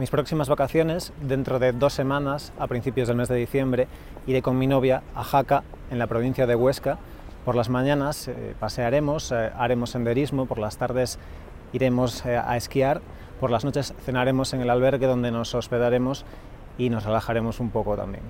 Mis próximas vacaciones, dentro de dos semanas, a principios del mes de diciembre, iré con mi novia a Jaca, en la provincia de Huesca. Por las mañanas eh, pasearemos, eh, haremos senderismo, por las tardes iremos eh, a esquiar, por las noches cenaremos en el albergue donde nos hospedaremos y nos relajaremos un poco también.